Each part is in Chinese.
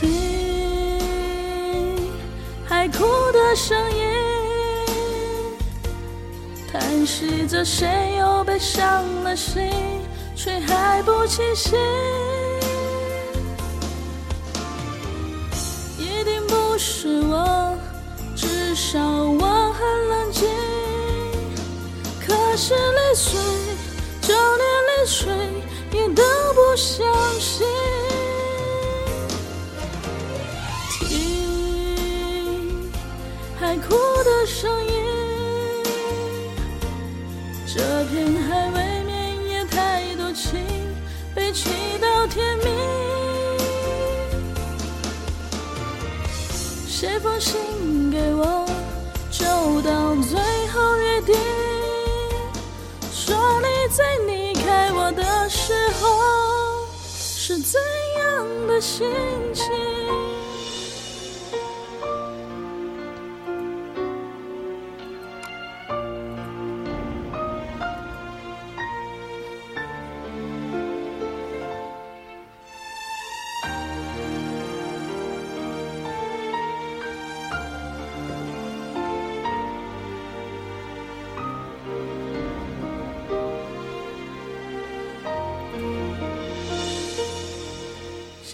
听海哭的声音，叹息着谁又被伤了心，却还不清醒。一定不是我，至少我很冷静。可是泪水，就连泪水也都不相信。海哭的声音，这片海未免也太多情，被气到天明。写封信给我，就当最后约定，说你在离开我的时候是怎样的心情。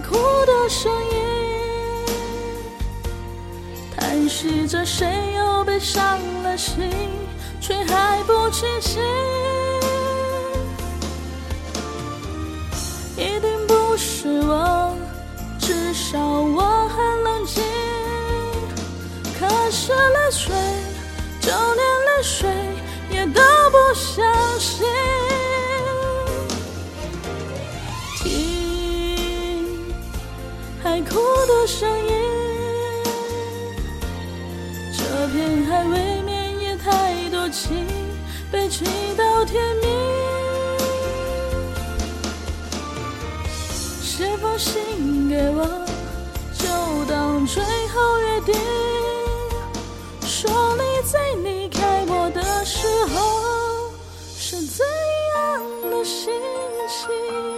哭的声音，叹息着谁又被伤了心，却还不清醒。一定不是我，至少我很冷静。可是泪水，就连泪水也都不相信。海哭的声音，这片海未免也太多情，被气到天明。写封信给我，就当最后约定，说你在离开我的时候是怎样的心情。